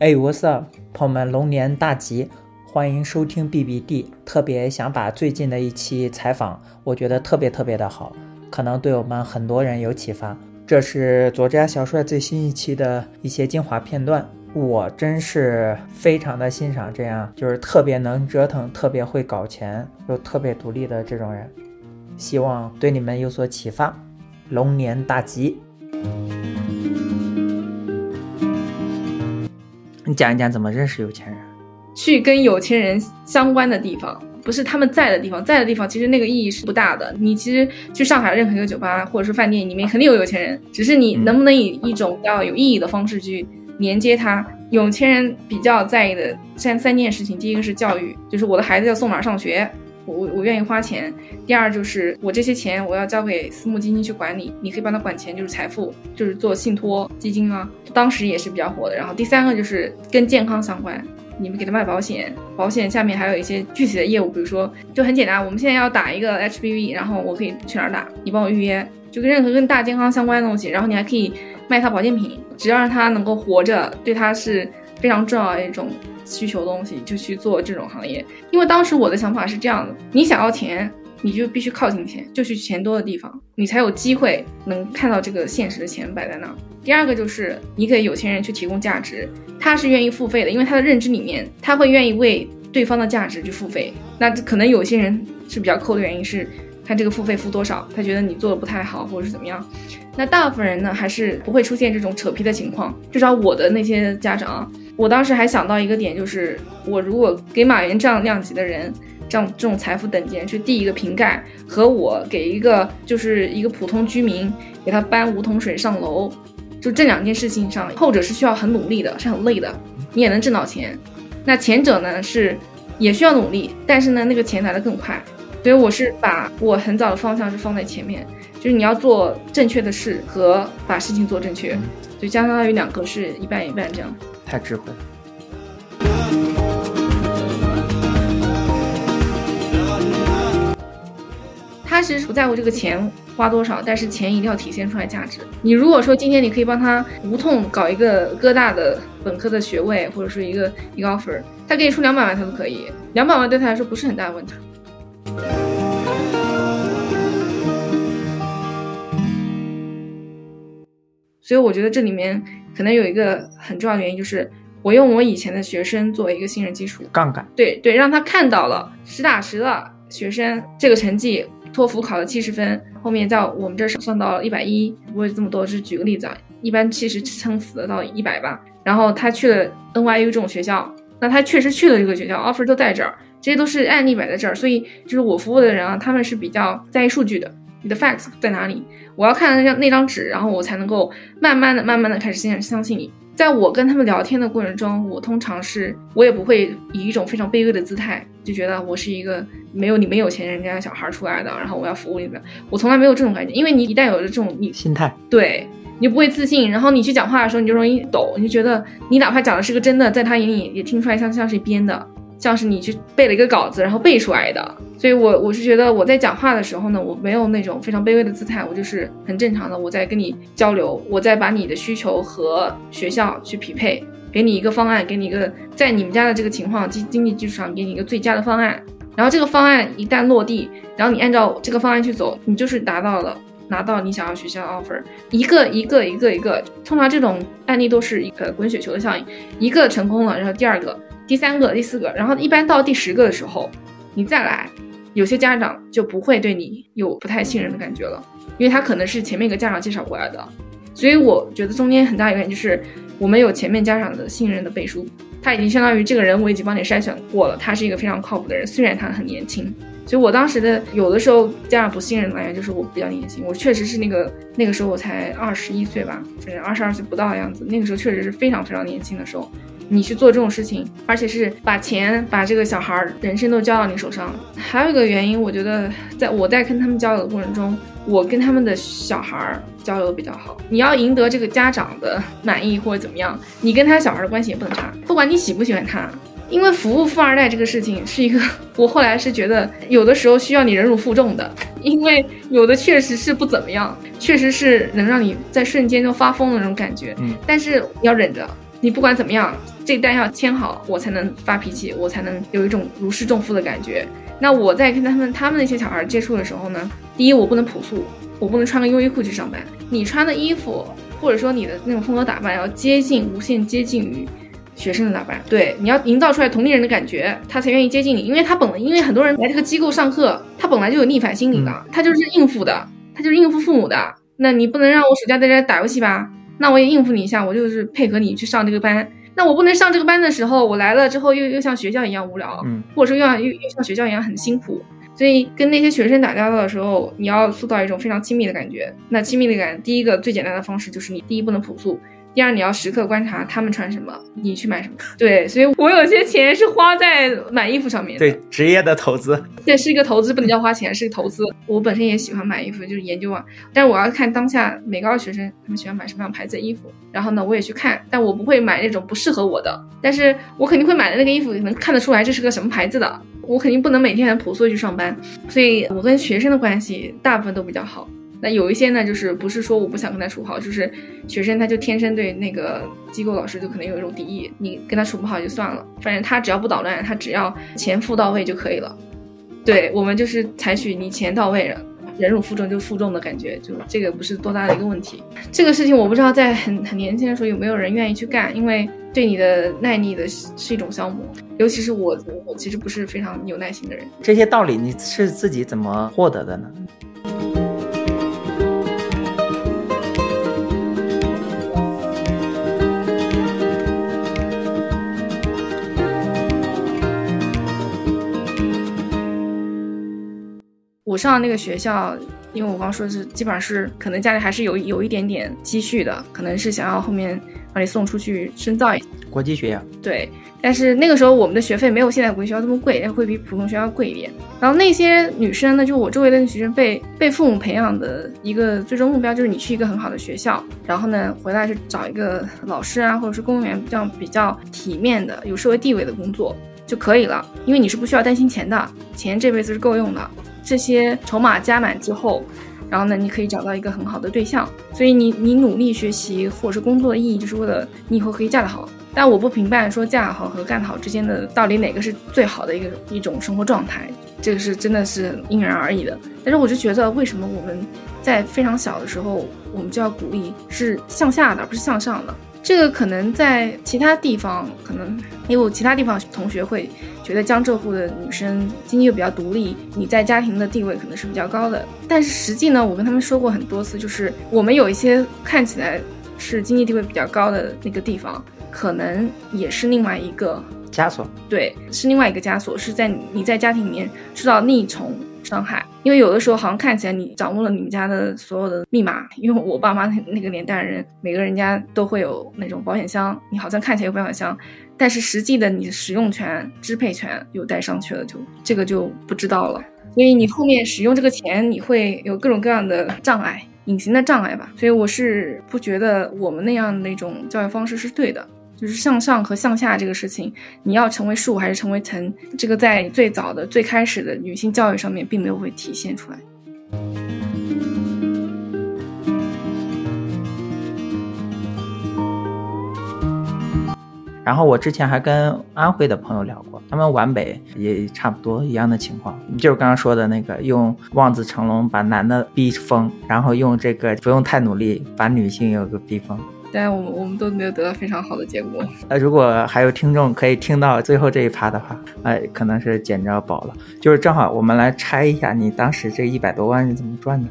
哎，What's up，朋友们，龙年大吉，欢迎收听 BBD。特别想把最近的一期采访，我觉得特别特别的好，可能对我们很多人有启发。这是佐治亚小帅最新一期的一些精华片段，我真是非常的欣赏这样，就是特别能折腾、特别会搞钱又特别独立的这种人。希望对你们有所启发，龙年大吉。你讲一讲怎么认识有钱人？去跟有钱人相关的地方，不是他们在的地方，在的地方其实那个意义是不大的。你其实去上海任何一个酒吧或者是饭店里面，肯定有有钱人，只是你能不能以一种比较有意义的方式去连接他。有钱人比较在意的三三件事情，第一个是教育，就是我的孩子要送哪儿上学。我我我愿意花钱。第二就是我这些钱我要交给私募基金去管理，你可以帮他管钱，就是财富，就是做信托基金啊。当时也是比较火的。然后第三个就是跟健康相关，你们给他卖保险，保险下面还有一些具体的业务，比如说就很简单，我们现在要打一个 HPV，然后我可以去哪儿打，你帮我预约，就跟任何跟大健康相关的东西。然后你还可以卖他保健品，只要让他能够活着，对他是非常重要的一种。需求东西就去做这种行业，因为当时我的想法是这样的：你想要钱，你就必须靠近钱，就去钱多的地方，你才有机会能看到这个现实的钱摆在那儿。第二个就是你给有钱人去提供价值，他是愿意付费的，因为他的认知里面他会愿意为对方的价值去付费。那可能有些人是比较抠的原因是看这个付费付多少，他觉得你做的不太好或者是怎么样。那大部分人呢还是不会出现这种扯皮的情况，至少我的那些家长。我当时还想到一个点，就是我如果给马云这样量级的人，这样这种财富等级去递一个瓶盖，和我给一个就是一个普通居民给他搬五桶水上楼，就这两件事情上，后者是需要很努力的，是很累的，你也能挣到钱。那前者呢是也需要努力，但是呢那个钱来的更快。所以我是把我很早的方向是放在前面，就是你要做正确的事和把事情做正确，就相当于两个是一半一半这样。太智慧了。他其实不在乎这个钱花多少，但是钱一定要体现出来价值。你如果说今天你可以帮他无痛搞一个哥大的本科的学位，或者是一个一个 offer，他给你出两百万他都可以，两百万对他来说不是很大的问题。所以我觉得这里面。可能有一个很重要的原因，就是我用我以前的学生作为一个信任基础，杠杆，对对，让他看到了实打实的学生这个成绩，托福考了七十分，后面在我们这儿上到了一百一，不会这么多，只是举个例子啊，一般七十撑死的到一百吧。然后他去了 NYU 这种学校，那他确实去了这个学校，offer 都在这儿，这些都是案例摆在这儿，所以就是我服务的人啊，他们是比较在意数据的，你的 facts 在哪里？我要看那张那张纸，然后我才能够慢慢的、慢慢的开始相相信你。在我跟他们聊天的过程中，我通常是，我也不会以一种非常卑微的姿态，就觉得我是一个没有你们有钱人家的小孩出来的，然后我要服务你们。我从来没有这种感觉，因为你一旦有了这种你心态，对你不会自信，然后你去讲话的时候你就容易抖，你就觉得你哪怕讲的是个真的，在他眼里也听出来像像是编的。像是你去背了一个稿子，然后背出来的，所以我我是觉得我在讲话的时候呢，我没有那种非常卑微的姿态，我就是很正常的，我在跟你交流，我在把你的需求和学校去匹配，给你一个方案，给你一个在你们家的这个情况经经济基础上给你一个最佳的方案，然后这个方案一旦落地，然后你按照这个方案去走，你就是达到了拿到你想要学校的 offer，一个一个一个一个，通常这种案例都是一个滚雪球的效应，一个成功了，然后第二个。第三个、第四个，然后一般到第十个的时候，你再来，有些家长就不会对你有不太信任的感觉了，因为他可能是前面一个家长介绍过来的，所以我觉得中间很大一个原因就是我们有前面家长的信任的背书，他已经相当于这个人我已经帮你筛选过了，他是一个非常靠谱的人，虽然他很年轻，所以我当时的有的时候家长不信任的来源就是我比较年轻，我确实是那个那个时候我才二十一岁吧，反正二十二岁不到的样子，那个时候确实是非常非常年轻的时候。你去做这种事情，而且是把钱把这个小孩人生都交到你手上了。还有一个原因，我觉得在我在跟他们交流的过程中，我跟他们的小孩交流的比较好。你要赢得这个家长的满意或者怎么样，你跟他小孩的关系也不能差。不管你喜不喜欢他，因为服务富二代这个事情是一个，我后来是觉得有的时候需要你忍辱负重的，因为有的确实是不怎么样，确实是能让你在瞬间就发疯的那种感觉。嗯，但是要忍着。你不管怎么样，这单要签好，我才能发脾气，我才能有一种如释重负的感觉。那我在跟他们他们那些小孩接触的时候呢，第一我不能朴素，我不能穿个优衣库去上班。你穿的衣服或者说你的那种风格打扮要接近无限接近于学生的打扮，对，你要营造出来同龄人的感觉，他才愿意接近你。因为他本来因为很多人来这个机构上课，他本来就有逆反心理的，他就是应付的，他就是应付父母的。那你不能让我暑假在这打游戏吧？那我也应付你一下，我就是配合你去上这个班。那我不能上这个班的时候，我来了之后又又像学校一样无聊，嗯，或者说又又又像学校一样很辛苦。所以跟那些学生打交道的时候，你要塑造一种非常亲密的感觉。那亲密的感，第一个最简单的方式就是你第一不能朴素。第二，你要时刻观察他们穿什么，你去买什么。对，所以我有些钱是花在买衣服上面。对，职业的投资。这，是一个投资，不能叫花钱，是投资。我本身也喜欢买衣服，就是研究啊。但是我要看当下每个学生他们喜欢买什么样牌子的衣服，然后呢，我也去看。但我不会买那种不适合我的，但是我肯定会买的那个衣服能看得出来这是个什么牌子的。我肯定不能每天很朴素去上班，所以我跟学生的关系大部分都比较好。那有一些呢，就是不是说我不想跟他处好，就是学生他就天生对那个机构老师就可能有一种敌意，你跟他处不好就算了，反正他只要不捣乱，他只要钱付到位就可以了。对我们就是采取你钱到位了，忍辱负重就负重的感觉，就这个不是多大的一个问题。这个事情我不知道在很很年轻的时候有没有人愿意去干，因为对你的耐力的是一种消磨，尤其是我，我其实不是非常有耐心的人。这些道理你是自己怎么获得的呢？上那个学校，因为我刚说是基本上是可能家里还是有有一点点积蓄的，可能是想要后面把你送出去深造一国际学校。对，但是那个时候我们的学费没有现在国际学校这么贵，会比普通学校贵一点。然后那些女生呢，就我周围的学生被被父母培养的一个最终目标就是你去一个很好的学校，然后呢回来是找一个老师啊，或者是公务员这样比较体面的、有社会地位的工作就可以了，因为你是不需要担心钱的，钱这辈子是够用的。这些筹码加满之后，然后呢，你可以找到一个很好的对象。所以你你努力学习或者是工作的意义，就是为了你以后可以嫁得好。但我不评判说嫁好和干好之间的到底哪个是最好的一个一种生活状态，这个是真的是因人而异的。但是我就觉得，为什么我们在非常小的时候，我们就要鼓励是向下的，而不是向上的？这个可能在其他地方，可能因为我其他地方同学会觉得江浙沪的女生经济又比较独立，你在家庭的地位可能是比较高的。但是实际呢，我跟他们说过很多次，就是我们有一些看起来是经济地位比较高的那个地方，可能也是另外一个枷锁。对，是另外一个枷锁，是在你在家庭里面受到逆从。伤害，因为有的时候好像看起来你掌握了你们家的所有的密码，因为我爸妈那个年代人，每个人家都会有那种保险箱，你好像看起来有保险箱，但是实际的你的使用权、支配权又带上去了，就这个就不知道了。所以你后面使用这个钱，你会有各种各样的障碍，隐形的障碍吧。所以我是不觉得我们那样的一种教育方式是对的。就是向上和向下这个事情，你要成为树还是成为藤，这个在最早的最开始的女性教育上面并没有会体现出来。然后我之前还跟安徽的朋友聊过，他们皖北也差不多一样的情况，就是刚刚说的那个用望子成龙把男的逼疯，然后用这个不用太努力把女性有个逼疯。但我们我们都没有得到非常好的结果。那，如果还有听众可以听到最后这一趴的话，哎，可能是捡着宝了。就是正好我们来拆一下，你当时这一百多万是怎么赚的？